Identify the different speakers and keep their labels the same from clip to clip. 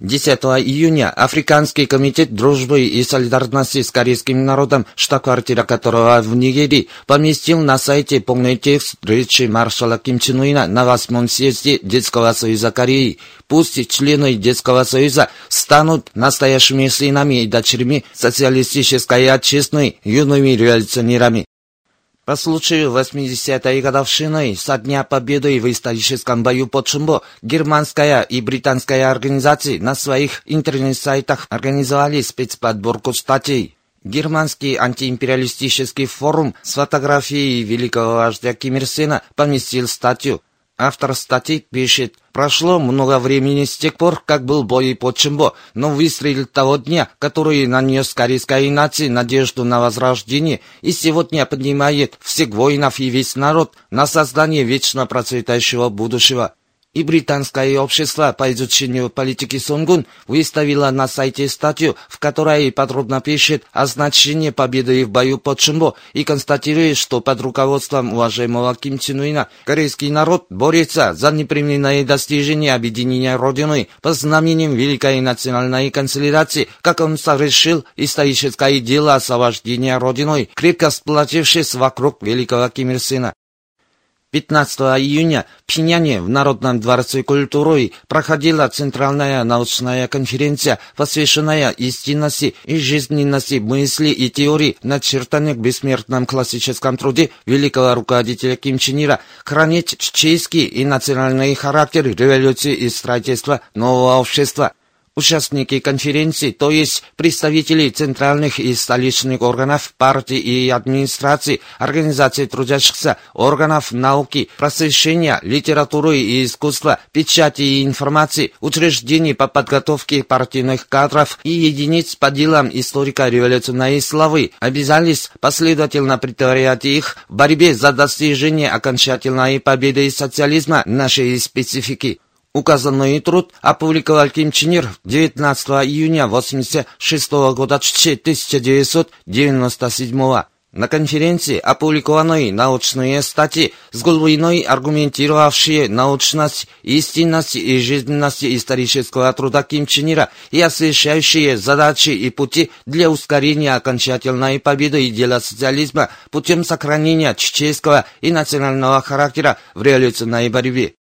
Speaker 1: 10 июня Африканский комитет дружбы и солидарности с корейским народом, штаб-квартира которого в Нигерии, поместил на сайте полный текст речи маршала Ким Чен Уина на восьмом съезде Детского союза Кореи. Пусть члены Детского союза станут настоящими сынами и дочерями социалистической отчизны, юными революционерами. По случаю 80-й годовщины со Дня Победы в историческом бою под Шумбо германская и британская организации на своих интернет-сайтах организовали спецподборку статей. Германский антиимпериалистический форум с фотографией великого вождя Ким Ир Сена поместил статью Автор статьи пишет, прошло много времени с тех пор, как был бой под Чимбо, но выстрел того дня, который нанес корейской нации надежду на возрождение и сегодня поднимает всех воинов и весь народ на создание вечно процветающего будущего и британское общество по изучению политики Сунгун выставило на сайте статью, в которой подробно пишет о значении победы в бою под Шимбо и констатирует, что под руководством уважаемого Ким Чен Уина корейский народ борется за непременное достижение объединения Родины по знамениям Великой национальной консолидации, как он совершил историческое дело освобождения Родиной, крепко сплотившись вокруг великого Ким Ир Сена. 15 июня в Пхеньяне в Народном дворце культуры проходила центральная научная конференция, посвященная истинности и жизненности мысли и теории, начертанных в бессмертном классическом труде великого руководителя Ким Чен Ира, хранить чеченский и национальный характер революции и строительства нового общества – Участники конференции, то есть представители центральных и столичных органов партии и администрации, организаций трудящихся, органов науки, просвещения, литературы и искусства, печати и информации, учреждений по подготовке партийных кадров и единиц по делам историко-революционной славы, обязались последовательно притворять их в борьбе за достижение окончательной победы социализма нашей специфики. Указанный труд опубликовал Ким Чен Ир 19 июня 1986 года 1997 на конференции опубликованы научные статьи с глубиной аргументировавшие научность, истинность и жизненность исторического труда Ким Чен Ира и освещающие задачи и пути для ускорения окончательной победы идеала социализма путем сохранения чеченского и национального характера в революционной борьбе.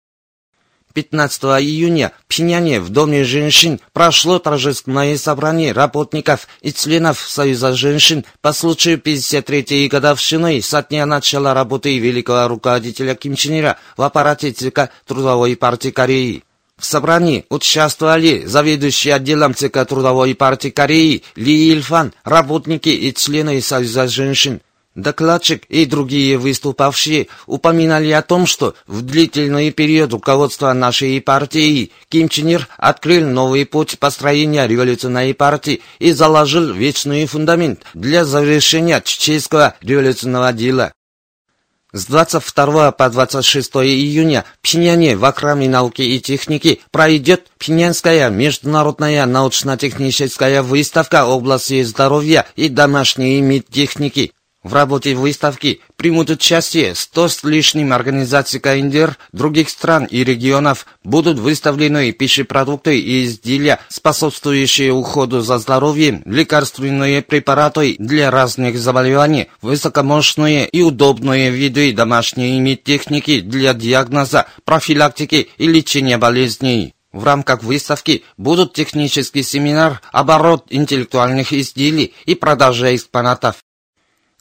Speaker 1: 15 июня в Пхеняне в Доме женщин прошло торжественное собрание работников и членов Союза женщин по случаю 53-й годовщины со дня начала работы великого руководителя Ким Чен Ира в аппарате ЦК Трудовой партии Кореи. В собрании участвовали заведующий отделом ЦК Трудовой партии Кореи Ли Ильфан, работники и члены Союза женщин. Докладчик и другие выступавшие упоминали о том, что в длительный период руководства нашей партии Ким Чен Ир открыл новый путь построения революционной партии и заложил вечный фундамент для завершения чеченского революционного дела. С 22 по 26 июня в Пхеньяне в Акраме науки и техники пройдет Пхеньянская международная научно-техническая выставка области здоровья и домашней медтехники. В работе выставки примут участие 100 с лишним организаций КНДР других стран и регионов. Будут выставлены пищепродукты и изделия, способствующие уходу за здоровьем, лекарственные препараты для разных заболеваний, высокомощные и удобные виды домашней медтехники для диагноза, профилактики и лечения болезней. В рамках выставки будут технический семинар, оборот интеллектуальных изделий и продажа экспонатов.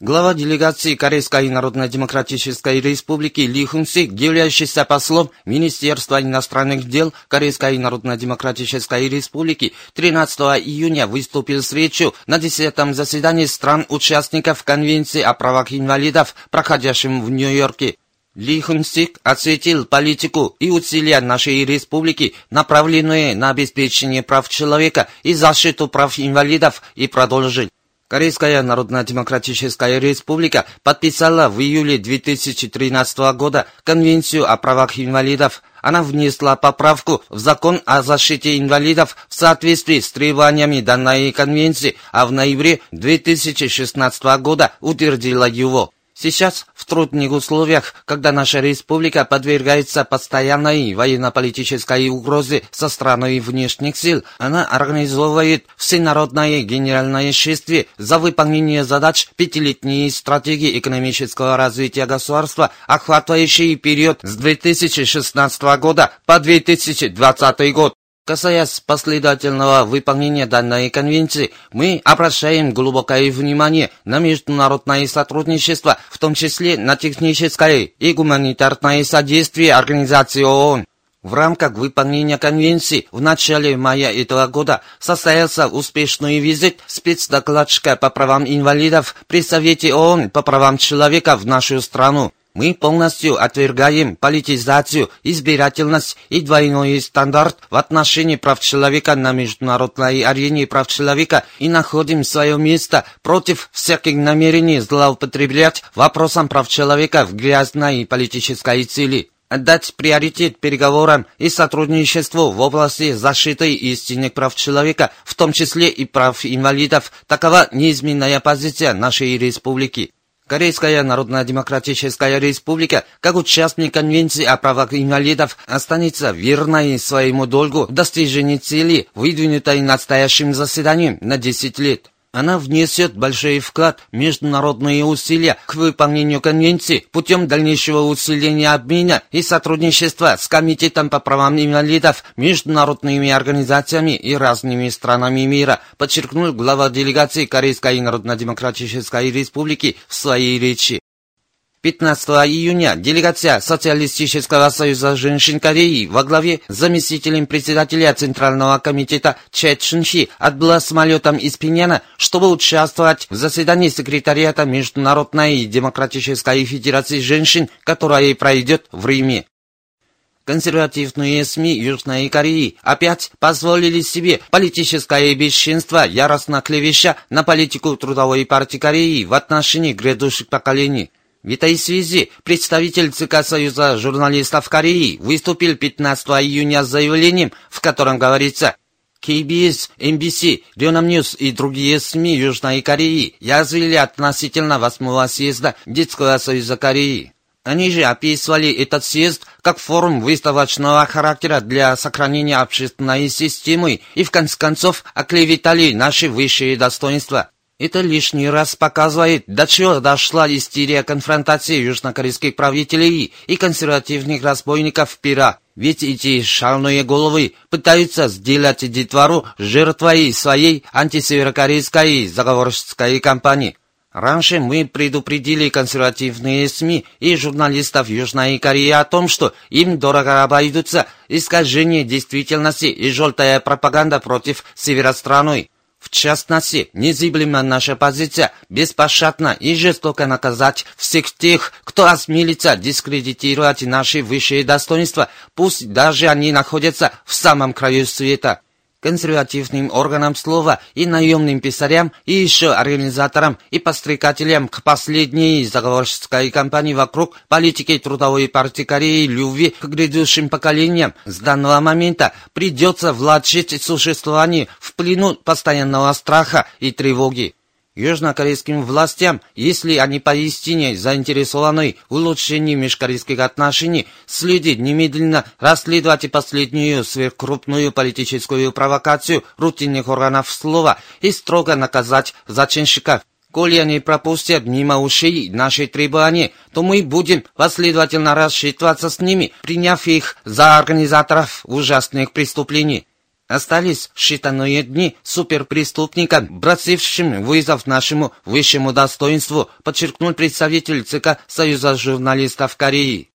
Speaker 1: Глава делегации Корейской Народно-Демократической Республики Ли Хун Сик, являющийся послом Министерства иностранных дел Корейской Народно-Демократической Республики, 13 июня выступил с речью на 10-м заседании стран-участников Конвенции о правах инвалидов, проходящем в Нью-Йорке. Ли Хун Сик осветил политику и усилия нашей республики, направленные на обеспечение прав человека и защиту прав инвалидов, и продолжил. Корейская Народно-Демократическая Республика подписала в июле 2013 года Конвенцию о правах инвалидов. Она внесла поправку в закон о защите инвалидов в соответствии с требованиями данной конвенции, а в ноябре 2016 года утвердила его. Сейчас, в трудных условиях, когда наша республика подвергается постоянной военно-политической угрозе со стороны внешних сил, она организовывает всенародное генеральное шествие за выполнение задач пятилетней стратегии экономического развития государства, охватывающей период с 2016 года по 2020 год. Касаясь последовательного выполнения данной конвенции, мы обращаем глубокое внимание на международное сотрудничество, в том числе на техническое и гуманитарное содействие Организации ООН. В рамках выполнения конвенции в начале мая этого года состоялся успешный визит спецдокладчика по правам инвалидов при Совете ООН по правам человека в нашу страну. Мы полностью отвергаем политизацию, избирательность и двойной стандарт в отношении прав человека на международной арене прав человека и находим свое место против всяких намерений злоупотреблять вопросом прав человека в грязной политической цели отдать приоритет переговорам и сотрудничеству в области защиты истинных прав человека, в том числе и прав инвалидов. Такова неизменная позиция нашей республики. Корейская Народно-Демократическая Республика, как участник Конвенции о правах инвалидов, останется верной своему долгу в достижении цели, выдвинутой настоящим заседанием на 10 лет. Она внесет большой вклад в международные усилия к выполнению конвенции путем дальнейшего усиления обмена и сотрудничества с Комитетом по правам инвалидов, международными организациями и разными странами мира, подчеркнул глава делегации Корейской Народно-Демократической Республики в своей речи. 15 июня делегация Социалистического союза женщин Кореи во главе с заместителем председателя Центрального комитета Че Чунхи отбыла самолетом из Пиняна, чтобы участвовать в заседании секретариата Международной демократической федерации женщин, которая пройдет в Риме. Консервативные СМИ Южной Кореи опять позволили себе политическое бесчинство, яростно клевеща на политику Трудовой партии Кореи в отношении грядущих поколений. В этой связи представитель ЦК Союза журналистов Кореи выступил 15 июня с заявлением, в котором говорится KBS, MBC, Рёнхап News и другие СМИ Южной Кореи язвили относительно 8 съезда Детского Союза Кореи. Они же описывали этот съезд как форум выставочного характера для сохранения общественной системы и в конце концов оклеветали наши высшие достоинства. Это лишний раз показывает, до чего дошла истерия конфронтации южнокорейских правителей и консервативных разбойников пира. Ведь эти шальные головы пытаются сделать детвору жертвой своей антисеверокорейской заговорческой кампании. Раньше мы предупредили консервативные СМИ и журналистов Южной Кореи о том, что им дорого обойдутся искажение действительности и желтая пропаганда против севеространы. В частности, незыблема наша позиция беспощадно и жестоко наказать всех тех, кто осмелится дискредитировать наши высшие достоинства, пусть даже они находятся в самом краю света консервативным органам слова и наемным писарям, и еще организаторам и подстрекателям к последней заговорческой кампании вокруг политики Трудовой партии Кореи любви к грядущим поколениям. С данного момента придется влачить существование в плену постоянного страха и тревоги южнокорейским властям, если они поистине заинтересованы в улучшении межкорейских отношений, следует немедленно расследовать последнюю сверхкрупную политическую провокацию рутинных органов слова и строго наказать зачинщиков. Коли они пропустят мимо ушей наши требования, то мы будем последовательно рассчитываться с ними, приняв их за организаторов ужасных преступлений. Остались считанные дни суперпреступникам, бросившим вызов нашему высшему достоинству, подчеркнул представитель ЦК Союза журналистов Кореи.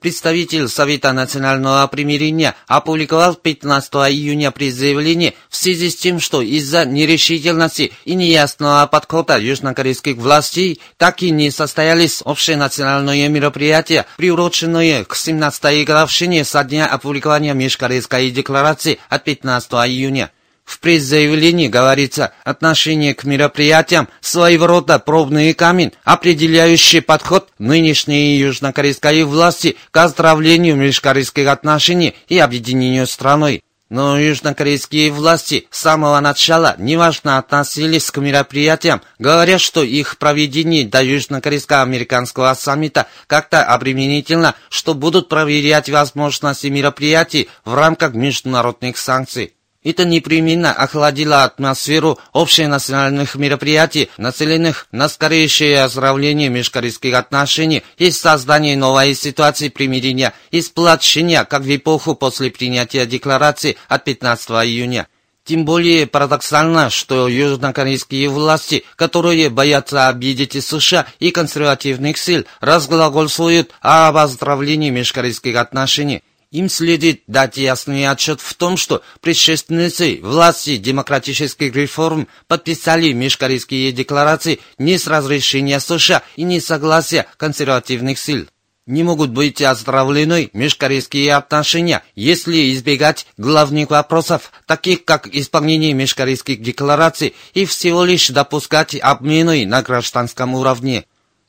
Speaker 1: Представитель Совета национального примирения опубликовал 15 июня заявлении в связи с тем, что из-за нерешительности и неясного подхода южнокорейских властей так и не состоялись общенациональные мероприятия, приуроченные к 17-й годовщине со дня опубликования Межкорейской декларации от 15 июня. В пресс-заявлении говорится, отношение к мероприятиям своего рода пробный камень, определяющий подход нынешней южнокорейской власти к оздоровлению межкорейских отношений и объединению страной. Но южнокорейские власти с самого начала неважно относились к мероприятиям, говоря, что их проведение до южнокорейско-американского саммита как-то обременительно, что будут проверять возможности мероприятий в рамках международных санкций. Это непременно охладило атмосферу общенациональных мероприятий, нацеленных на скорейшее оздоровление межкорейских отношений и создание новой ситуации примирения и сплочения, как в эпоху после принятия декларации от 15 июня. Тем более парадоксально, что южнокорейские власти, которые боятся обидеть США и консервативных сил, разглагольствуют об оздоровлении межкорейских отношений. Им следует дать ясный отчет в том, что предшественницы власти демократических реформ подписали межкорейские декларации не с разрешения США и не согласия консервативных сил. Не могут быть оздоровлены межкорейские отношения, если избегать главных вопросов, таких как исполнение межкорейских деклараций и всего лишь допускать обмены на гражданском уровне.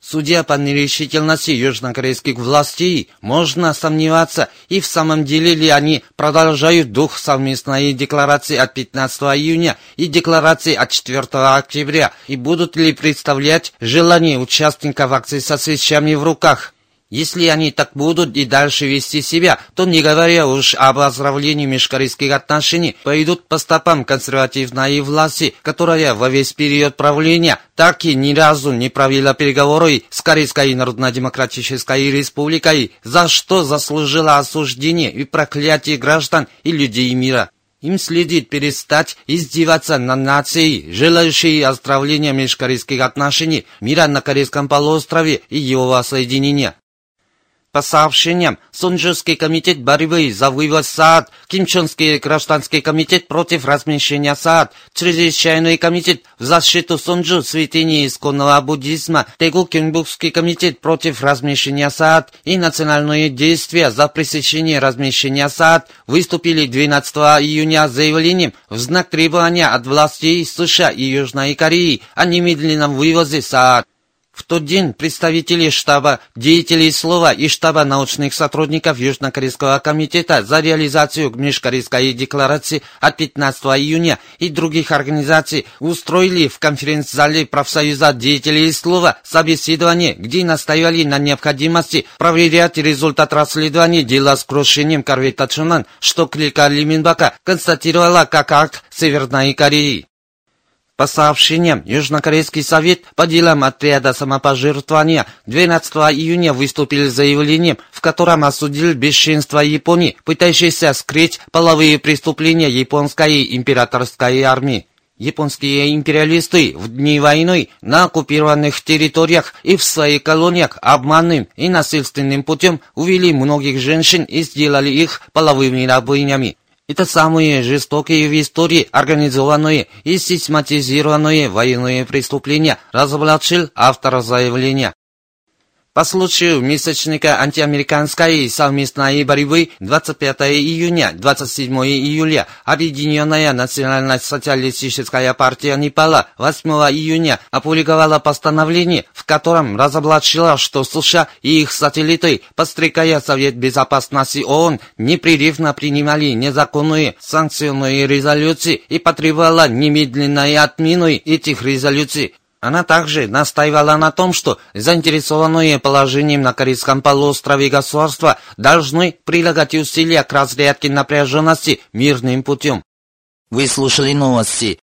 Speaker 1: Судя по нерешительности южнокорейских властей, можно сомневаться, и в самом деле ли они продолжают дух совместной декларации от 15 июня и декларации от 4 октября, и будут ли представлять желание участников акции со свечами в руках. Если они так будут и дальше вести себя, то, не говоря уж об оздоровлении межкорейских отношений, пойдут по стопам консервативной власти, которая во весь период правления так и ни разу не провела переговоры с Корейской Народно-Демократической Республикой, за что заслужила осуждение и проклятие граждан и людей мира. Им следует перестать издеваться над нацией, желающей оздоровления межкорейских отношений, мира на Корейском полуострове и его воссоединения. По сообщениям, Сунжурский комитет борьбы за вывоз САД, Кимчонский гражданский комитет против размещения САД, Чрезвычайный комитет в защиту Сунжу святыни исконного буддизма, Тегу Кюнгбукский комитет против размещения САД. И национальные действия за пресечение размещения САД выступили 12 июня заявлением в знак требования от властей США и Южной Кореи о немедленном вывозе САД. В тот день представители штаба деятелей слова и штаба научных сотрудников Южнокорейского комитета за реализацию межкорейской декларации от 15 июня и других организаций устроили в конференц-зале профсоюза деятелей слова собеседование, где настояли на необходимости проверять результат расследования дела с крушением корвета Чунан, что клика Лиминбака констатировала как акт Северной Кореи. По сообщениям, Южнокорейский совет по делам отряда самопожертвования 12 июня выступил с заявлением, в котором осудил бесчинство Японии, пытающейся скрыть половые преступления японской императорской армии. Японские империалисты в дни войны на оккупированных территориях и в своих колониях обманным и насильственным путем увели многих женщин и сделали их половыми рабынями. Это самые жестокие в истории организованные и систематизированные военные преступления, разоблачил автор заявления. По случаю месячника антиамериканской совместной борьбы 25 июня 27 июля Объединенная национально-социалистическая партия Непала 8 июня опубликовала постановление, в котором разоблачила, что США и их сателлиты, подстрекая Совет Безопасности ООН, непрерывно принимали незаконные санкционные резолюции и потребовала немедленной отмены этих резолюций. Она также настаивала на том, что заинтересованные положением на Корейском полуострове государства должны прилагать усилия к разрядке напряженности мирным путем.
Speaker 2: Вы слушали новости.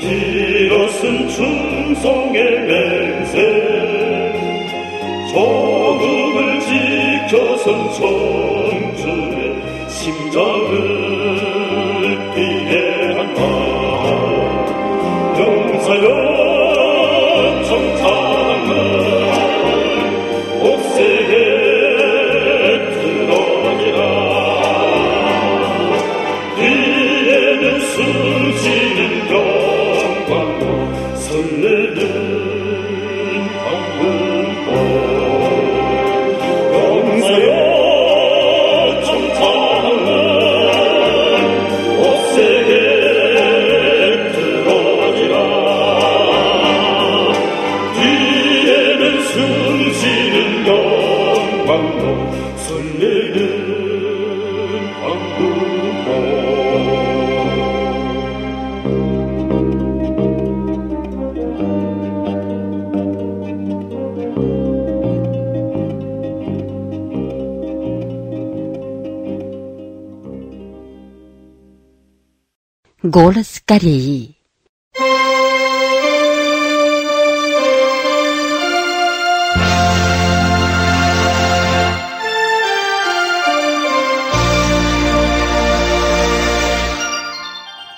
Speaker 3: 길었은 충성의 맹세. 조국을 지켜선 천주의 심장을
Speaker 4: Голос Кореи.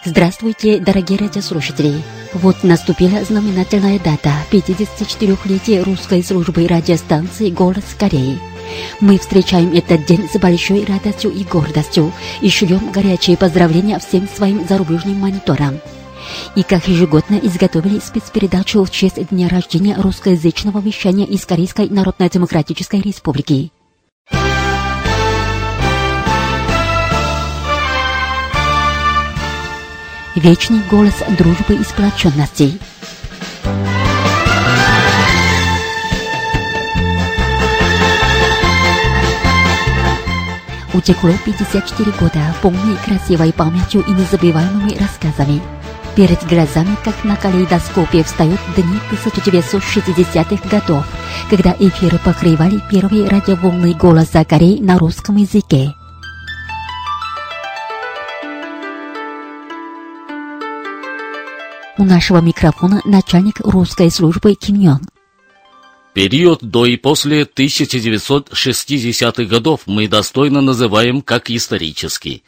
Speaker 4: Здравствуйте, дорогие радиослушатели! Вот наступила знаменательная дата 54-летия русской службы радиостанции «Голос Кореи». Мы встречаем этот день с большой радостью и гордостью и шлем горячие поздравления всем своим зарубежным мониторам. И как ежегодно изготовили спецпередачу в честь дня рождения русскоязычного вещания из Корейской Народно-Демократической Республики. Вечный голос дружбы и сплоченности. Утекло 54 года, полной красивой памятью и незабываемыми рассказами. Перед глазами, как на калейдоскопе, встают дни 1960-х годов, когда эфиры покрывали первые радиоволны голоса Кореи на русском языке. У нашего микрофона начальник русской службы Ким Йон.
Speaker 5: Период до и после 1960-х годов мы достойно называем как исторический.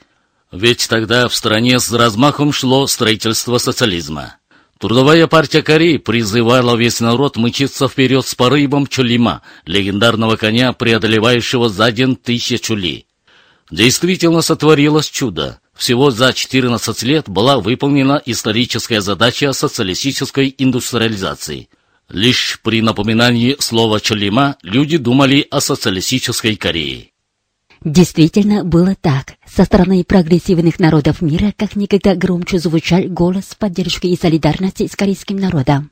Speaker 5: Ведь тогда в стране с размахом шло строительство социализма. Трудовая партия Кореи призывала весь народ мчиться вперед с порывом Чулима, легендарного коня, преодолевающего за день тысячу ли. Действительно сотворилось чудо. Всего за 14 лет была выполнена историческая задача социалистической индустриализации. Лишь при напоминании слова «Чолима» люди думали о социалистической Корее.
Speaker 4: Действительно было так. Со стороны прогрессивных народов мира как никогда громче звучал голос поддержки и солидарности с корейским народом.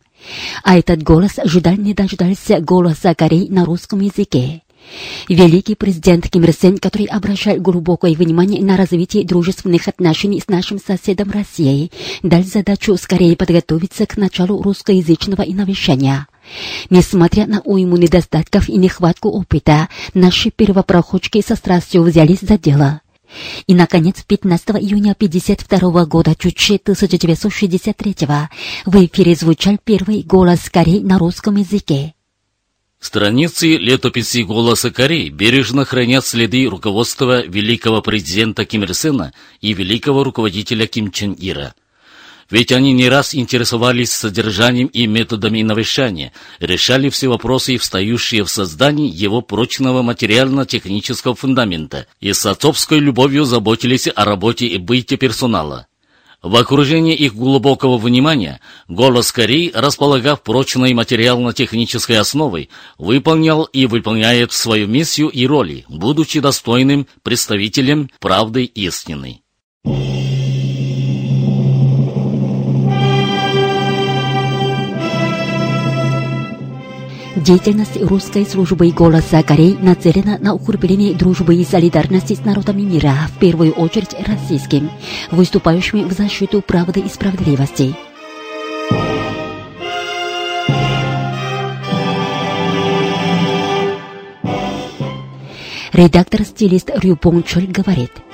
Speaker 4: А этот голос ждал не дождался голоса Кореи на русском языке. Великий президент Ким Ир Сен, который обращал глубокое внимание на развитие дружественных отношений с нашим соседом Россией, дал задачу скорее подготовиться к началу русскоязычного иновещания. Несмотря на уйму недостатков и нехватку опыта, наши первопроходчики со страстью взялись за дело. И, наконец, 15 июня 1952 года, чуть 1963 в эфире звучал первый голос Кореи на русском языке.
Speaker 5: Страницы летописи «Голоса Кореи» бережно хранят следы руководства великого президента Ким Ир Сена и великого руководителя Ким Чен Ира. Ведь они не раз интересовались содержанием и методами инновещания, решали все вопросы, встающие в создании его прочного материально-технического фундамента, и с отцовской любовью заботились о работе и быте персонала. В окружении их глубокого внимания «Голос Кореи», располагав прочной материально-технической основой, выполнял и выполняет свою миссию и роли, будучи достойным представителем правды истины.
Speaker 4: Деятельность русской службы голоса Кореи нацелена на укрепление дружбы и солидарности с народами мира, в первую очередь российским, выступающими в защиту правды и справедливости. Редактор-стилист Рю Понг Чоль говорит –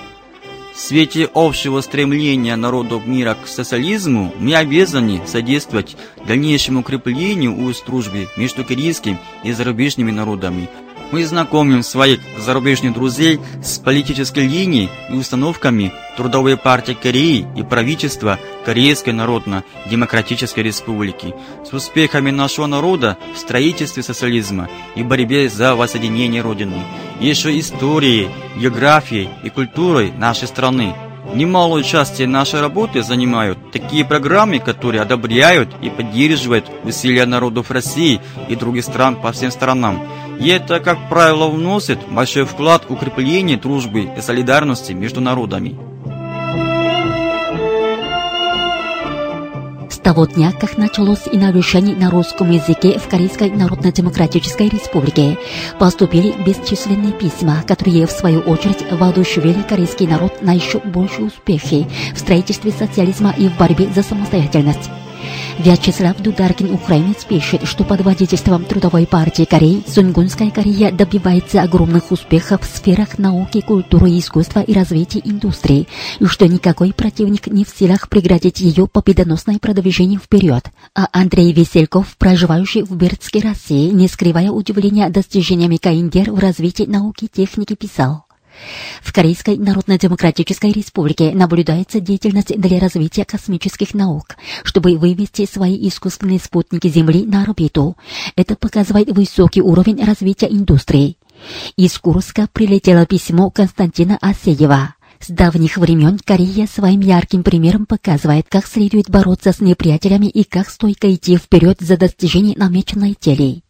Speaker 6: в свете общего стремления народов мира к социализму мы обязаны содействовать дальнейшему укреплению уст дружбы между корейскими и зарубежными народами. Мы знакомим своих зарубежных друзей с политической линией и установками Трудовой партии Кореи и правительства Корейской Народно-Демократической Республики, с успехами нашего народа в строительстве социализма и борьбе за воссоединение Родины, еще историей, географией и культурой нашей страны. Немалую часть нашей работы занимают такие программы, которые одобряют и поддерживают усилия народов России и других стран по всем сторонам. И это, как правило, вносит большой вклад в укрепление дружбы и солидарности между народами.
Speaker 4: С того дня, как началось иновирование на русском языке в Корейской Народно-Демократической Республике, поступили бесчисленные письма, которые, в свою очередь, воодушевили корейский народ на еще большие успехи в строительстве социализма и в борьбе за самостоятельность. Вячеслав Дударкин, украинец, пишет, что под водительством Трудовой партии Кореи Сунгунская Корея добивается огромных успехов в сферах науки, культуры, искусства и развития индустрии, и что никакой противник не в силах преградить ее победоносное продвижение вперед. А Андрей Весельков, проживающий в Бердске, России, не скрывая удивления достижениями КНДР в развитии науки и техники, писал. В Корейской Народно-Демократической Республике наблюдается деятельность для развития космических наук, чтобы вывести свои искусственные спутники Земли на орбиту. Это показывает высокий уровень развития индустрии. Из Курска прилетело письмо Константина Асеева. С давних времен Корея своим ярким примером показывает, как следует бороться с неприятелями и как стойко идти вперед за достижение намеченной цели.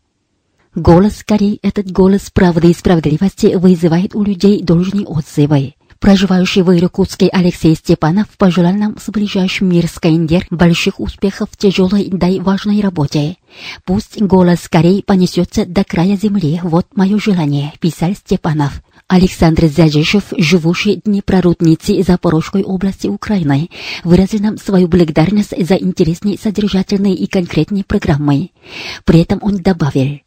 Speaker 4: Голос Кореи, этот голос правды и справедливости вызывает у людей должные отзывы. Проживающий в Иркутске Алексей Степанов пожелал нам с ближайшим мир с КНДР больших успехов в тяжелой да и важной работе. Пусть голос Кореи понесется до края земли, вот мое желание, писал Степанов. Александр Зяджишев, живущий Днепрорудницы Запорожской области Украины, выразил нам свою благодарность за интересные, содержательные и конкретные программы. При этом он добавил,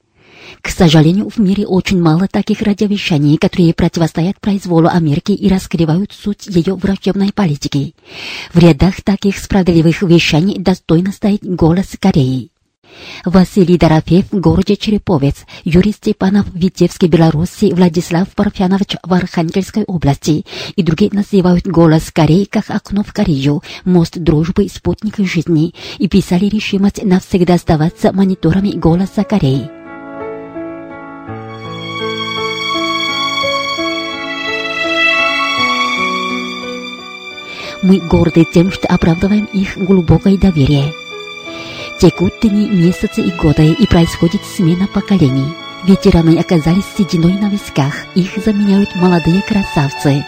Speaker 4: к сожалению, в мире очень мало таких радиовещаний, которые противостоят произволу Америки и раскрывают суть ее врачебной политики. В рядах таких справедливых вещаний достойно стоит голос Кореи. Василий Дорофеев в городе Череповец, Юрий Степанов в Витебске, Беларуси, Владислав Парфянович в Архангельской области и другие называют голос Кореи как окно в Корею, мост дружбы, спутник жизни и писали решимость навсегда оставаться мониторами голоса Кореи. Мы горды тем, что оправдываем их глубокое доверие. Текут дни, месяцы и годы, и происходит смена поколений. Ветераны оказались сединой на висках, их заменяют молодые красавцы.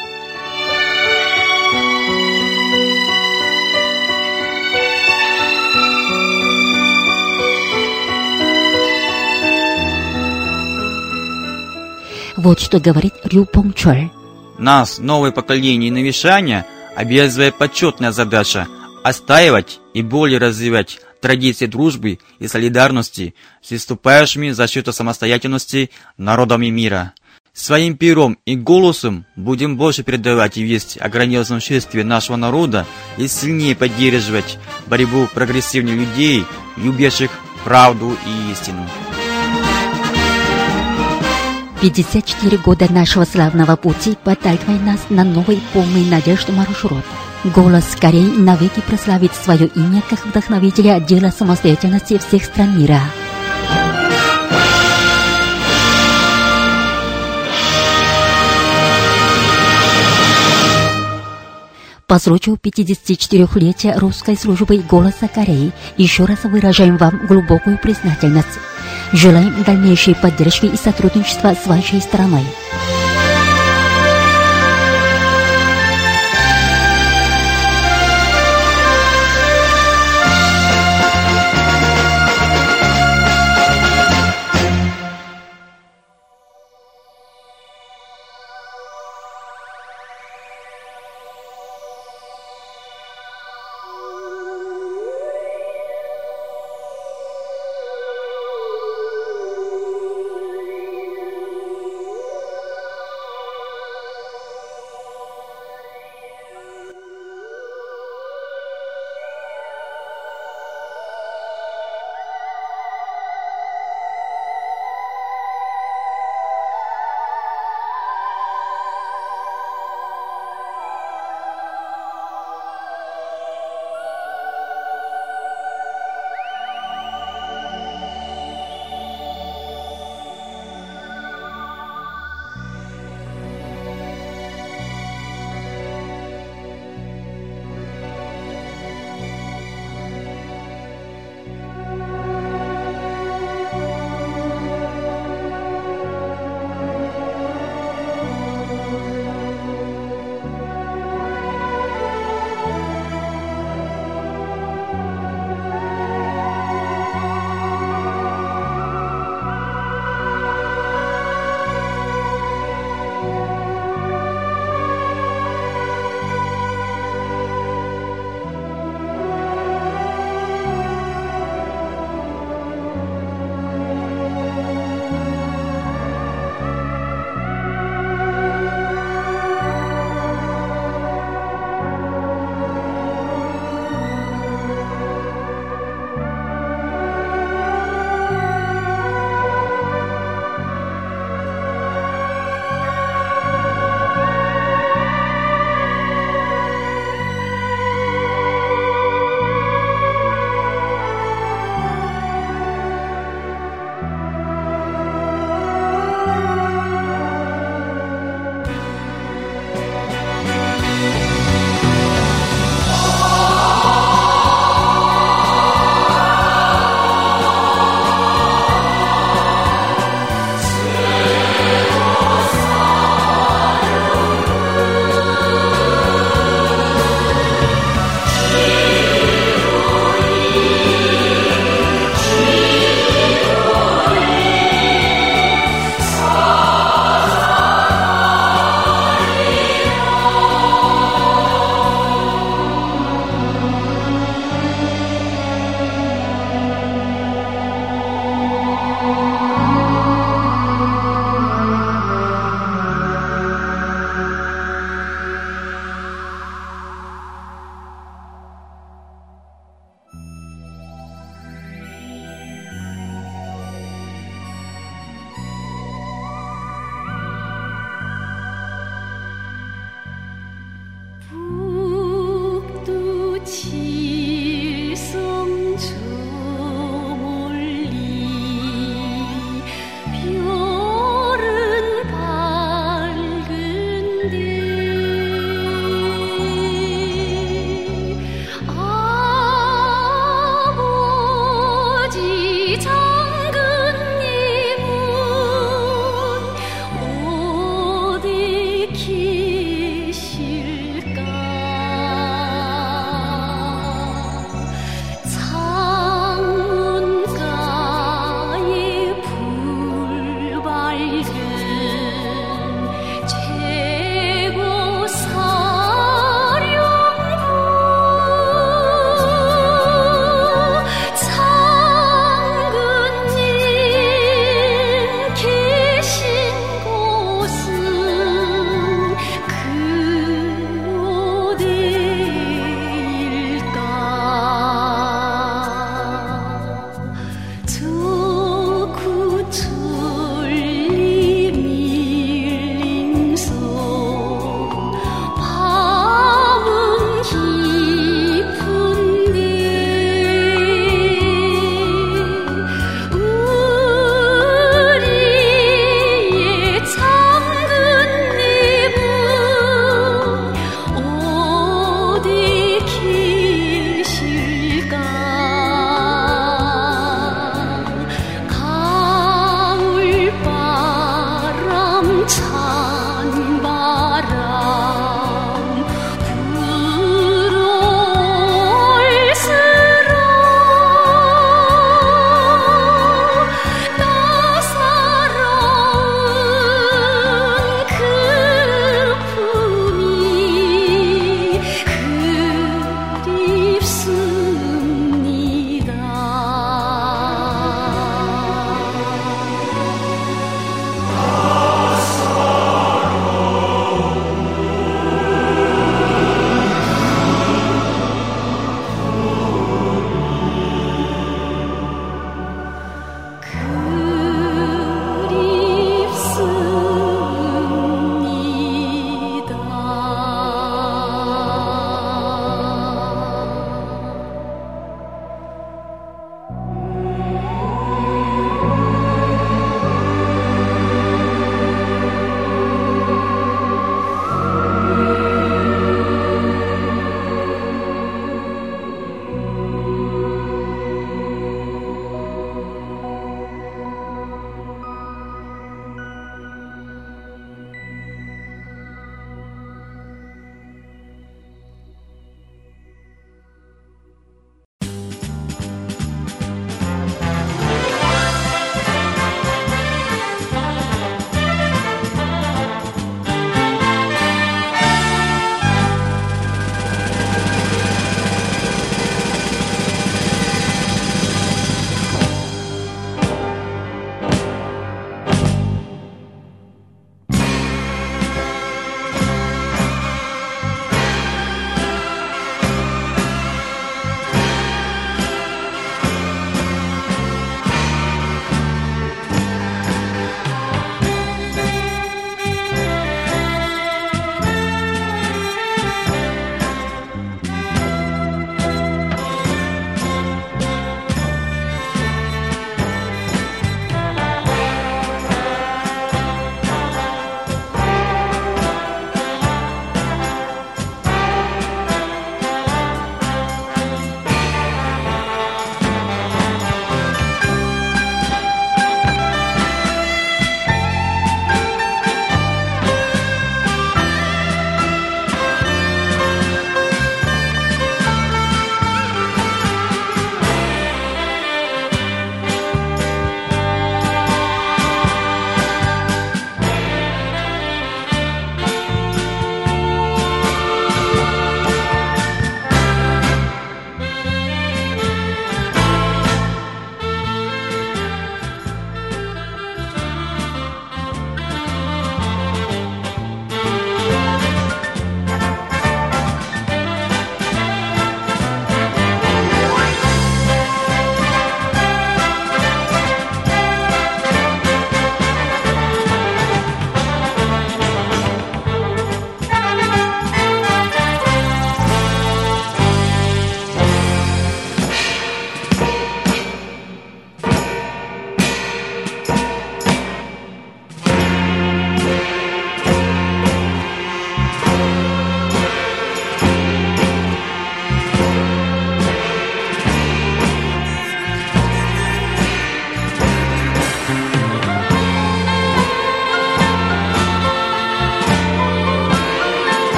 Speaker 4: Вот что говорит Рю Пончоль.
Speaker 6: Нас, новое поколение навешания, обязывает почетная задача отстаивать и более развивать традиции дружбы и солидарности с выступающими за счет самостоятельности народами мира. Своим пером и голосом будем больше передавать весть о грандиозном шествии нашего народа и сильнее поддерживать борьбу прогрессивных людей, любящих правду и истину.
Speaker 4: 54 года нашего славного пути подталкивает нас на новый полный надежд маршрут. Голос Кореи навеки прославит свое имя как вдохновителя дела самостоятельности всех стран мира. По случаю 54-летия русской службы «Голоса Кореи» еще раз выражаем вам глубокую признательность. Желаем дальнейшей поддержки и сотрудничества с вашей страной.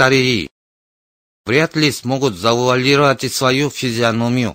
Speaker 1: Кореи. Вряд ли смогут завуалировать свою физиономию.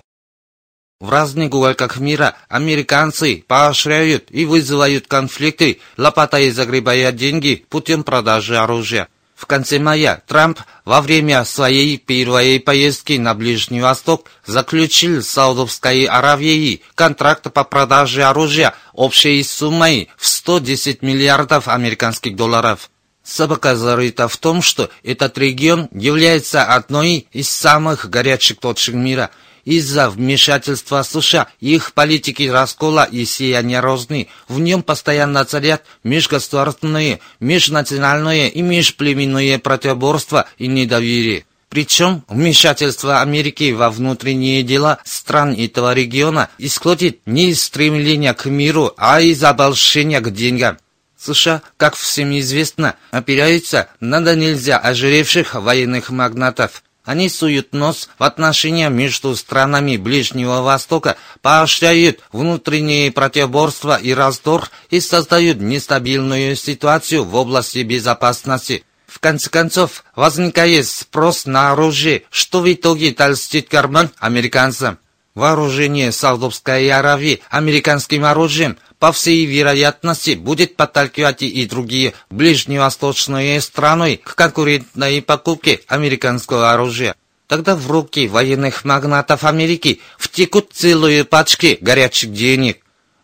Speaker 1: В разных уголках мира американцы поощряют и вызывают конфликты, лопатой загребая деньги путем продажи оружия. В конце мая Трамп во время своей первой поездки на Ближний Восток заключил с Саудовской Аравией контракт по продаже оружия общей суммой в 110 миллиардов американских долларов. Собака зарыта в том, что этот регион является одной из самых горячих точек мира – из-за вмешательства США их политики раскола и сияния розны, в нем постоянно царят межгосударственные, межнациональные и межплеменные противоборства и недоверие. Причем вмешательство Америки во внутренние дела стран этого региона исходит не из стремления к миру, а из обольщения к деньгам. США, как всем известно, опираются на да нельзя ожиревших военных магнатов. Они суют нос в отношения между странами Ближнего Востока, поощряют внутренние противоборства и раздор и создают нестабильную ситуацию в области безопасности. В конце концов, возникает спрос на оружие, что в итоге толстит карман американцам. Вооружение Саудовской Аравии американским оружием по всей вероятности, будет подталкивать и другие ближневосточные страны к конкурентной покупке американского оружия. Тогда в руки военных магнатов Америки втекут целые пачки горячих денег.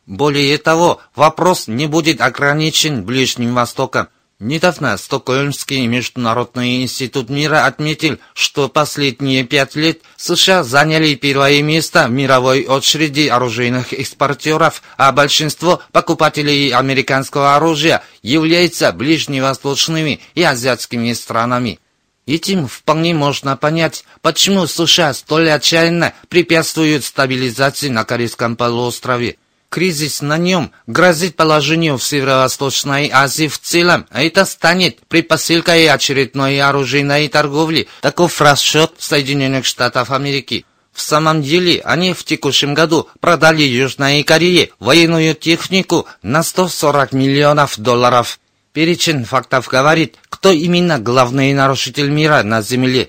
Speaker 1: Более того, вопрос не будет ограничен Ближним Востоком. Недавно Стокгольмский международный институт мира отметил, что последние пять лет США заняли первое место в мировой очереди оружейных экспортеров, а большинство покупателей американского оружия являются ближневосточными и азиатскими странами. Этим вполне можно понять, почему США столь отчаянно препятствуют стабилизации на Корейском полуострове. Кризис на нем грозит положению в Северо-Восточной Азии в целом, а это станет предпосылкой очередной оружейной торговли. Таков расчет Соединенных Штатов Америки. В самом деле, они в текущем году продали Южной Корее военную технику на 140 миллионов долларов. Перечень фактов говорит, кто именно главный нарушитель мира на Земле.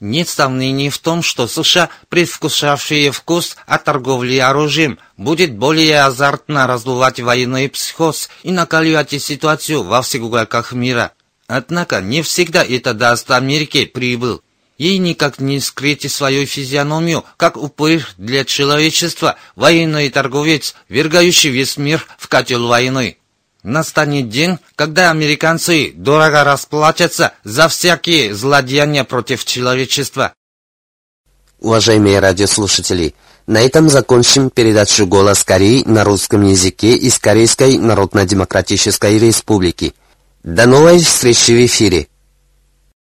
Speaker 1: Нет сомнений в том, что США, предвкушавшие вкус от торговли оружием, будет более азартно раздувать военный психоз и накаливать ситуацию во всех уголках мира. Однако не всегда это даст Америке прибыль. Ей никак не скрыть свою физиономию, как упырь для человечества, военный торговец, вергающий весь мир в котел войны. Настанет день, когда американцы дорого расплатятся за всякие злодеяния против человечества.
Speaker 7: Уважаемые радиослушатели, на этом закончим передачу «Голос Кореи» на русском языке из Корейской Народно-Демократической Республики. До новой встречи в эфире!